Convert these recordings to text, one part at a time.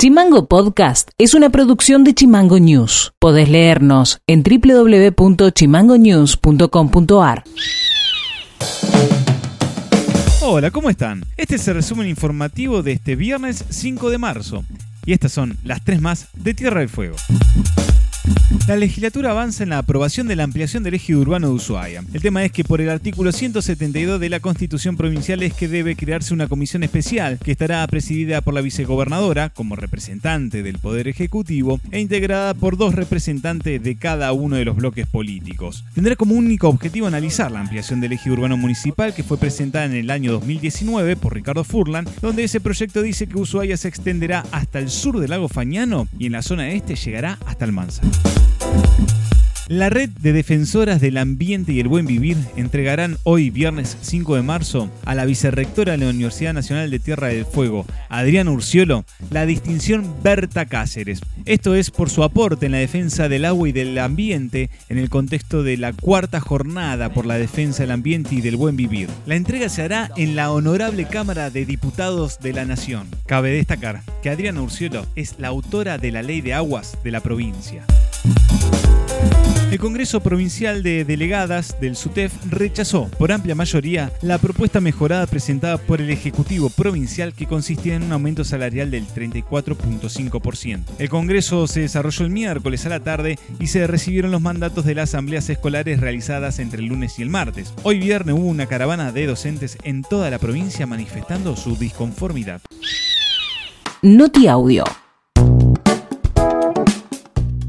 Chimango Podcast es una producción de Chimango News. Podés leernos en www.chimangonews.com.ar. Hola, ¿cómo están? Este es el resumen informativo de este viernes 5 de marzo. Y estas son las tres más de Tierra del Fuego. La legislatura avanza en la aprobación de la ampliación del eje urbano de Ushuaia. El tema es que por el artículo 172 de la Constitución Provincial es que debe crearse una comisión especial que estará presidida por la vicegobernadora como representante del Poder Ejecutivo e integrada por dos representantes de cada uno de los bloques políticos. Tendrá como único objetivo analizar la ampliación del eje urbano municipal que fue presentada en el año 2019 por Ricardo Furlan, donde ese proyecto dice que Ushuaia se extenderá hasta el sur del lago Fañano y en la zona este llegará hasta el Mansa. La red de defensoras del ambiente y el buen vivir entregarán hoy, viernes 5 de marzo, a la vicerrectora de la Universidad Nacional de Tierra del Fuego, Adriana Urciolo, la distinción Berta Cáceres. Esto es por su aporte en la defensa del agua y del ambiente en el contexto de la cuarta jornada por la defensa del ambiente y del buen vivir. La entrega se hará en la Honorable Cámara de Diputados de la Nación. Cabe destacar que Adriana Urciolo es la autora de la Ley de Aguas de la provincia. El Congreso Provincial de Delegadas del SUTEF rechazó por amplia mayoría la propuesta mejorada presentada por el Ejecutivo Provincial que consistía en un aumento salarial del 34.5%. El Congreso se desarrolló el miércoles a la tarde y se recibieron los mandatos de las asambleas escolares realizadas entre el lunes y el martes. Hoy viernes hubo una caravana de docentes en toda la provincia manifestando su disconformidad. Noti Audio.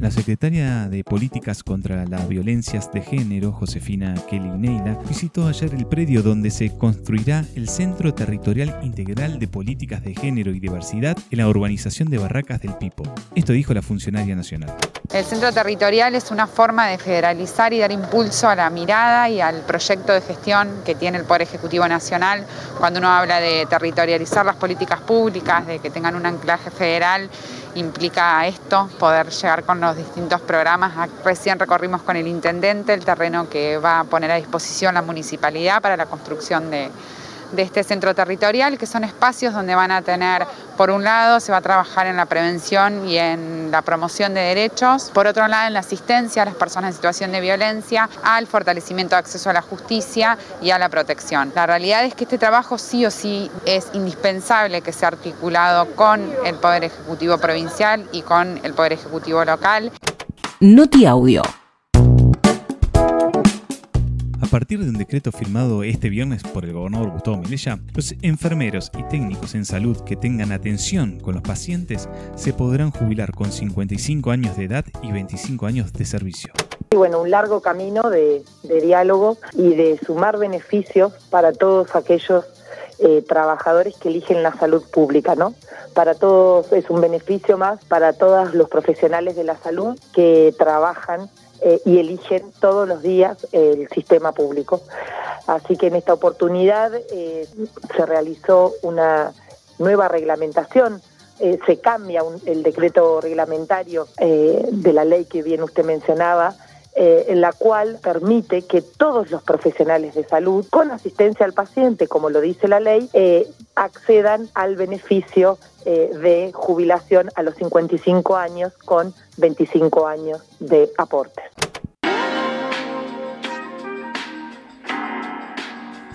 La secretaria de Políticas contra las Violencias de Género, Josefina Kelly Neila, visitó ayer el predio donde se construirá el Centro Territorial Integral de Políticas de Género y Diversidad en la urbanización de Barracas del Pipo. Esto dijo la funcionaria nacional. El centro territorial es una forma de federalizar y dar impulso a la mirada y al proyecto de gestión que tiene el Poder Ejecutivo Nacional cuando uno habla de territorializar las políticas públicas, de que tengan un anclaje federal implica esto, poder llegar con los distintos programas. Recién recorrimos con el intendente el terreno que va a poner a disposición la municipalidad para la construcción de, de este centro territorial, que son espacios donde van a tener, por un lado, se va a trabajar en la prevención y en la promoción de derechos, por otro lado, en la asistencia a las personas en situación de violencia, al fortalecimiento de acceso a la justicia y a la protección. La realidad es que este trabajo sí o sí es indispensable que sea articulado con el Poder Ejecutivo Provincial y con el Poder Ejecutivo Local. Noti Audio. Partir de un decreto firmado este viernes por el gobernador Gustavo Melella, los enfermeros y técnicos en salud que tengan atención con los pacientes se podrán jubilar con 55 años de edad y 25 años de servicio. Y bueno, un largo camino de, de diálogo y de sumar beneficios para todos aquellos eh, trabajadores que eligen la salud pública, ¿no? Para todos es un beneficio más para todos los profesionales de la salud que trabajan eh, y eligen todos los días el sistema público. Así que en esta oportunidad eh, se realizó una nueva reglamentación. Eh, se cambia el decreto reglamentario de la ley que bien usted mencionaba, en la cual permite que todos los profesionales de salud, con asistencia al paciente, como lo dice la ley, accedan al beneficio de jubilación a los 55 años con 25 años de aporte.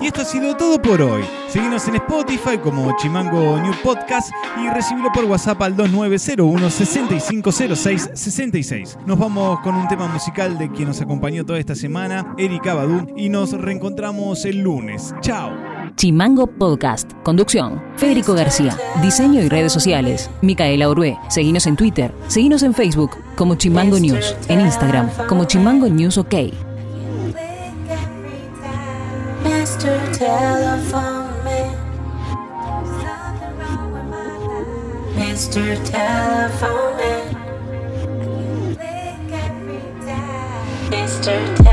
Y esto ha sido todo por hoy. Seguinos en Spotify como Chimango New Podcast y recibilo por WhatsApp al 2901 6506 66. Nos vamos con un tema musical de quien nos acompañó toda esta semana, Erika Badu, y nos reencontramos el lunes. Chao. Chimango Podcast. Conducción. Federico García. Diseño y redes sociales. Micaela Orué. Seguinos en Twitter. Seguinos en Facebook como Chimango News. En Instagram como Chimango News OK. Mr. Telephone Man. Mr. Telephone Man. Mr. Telephone Man. I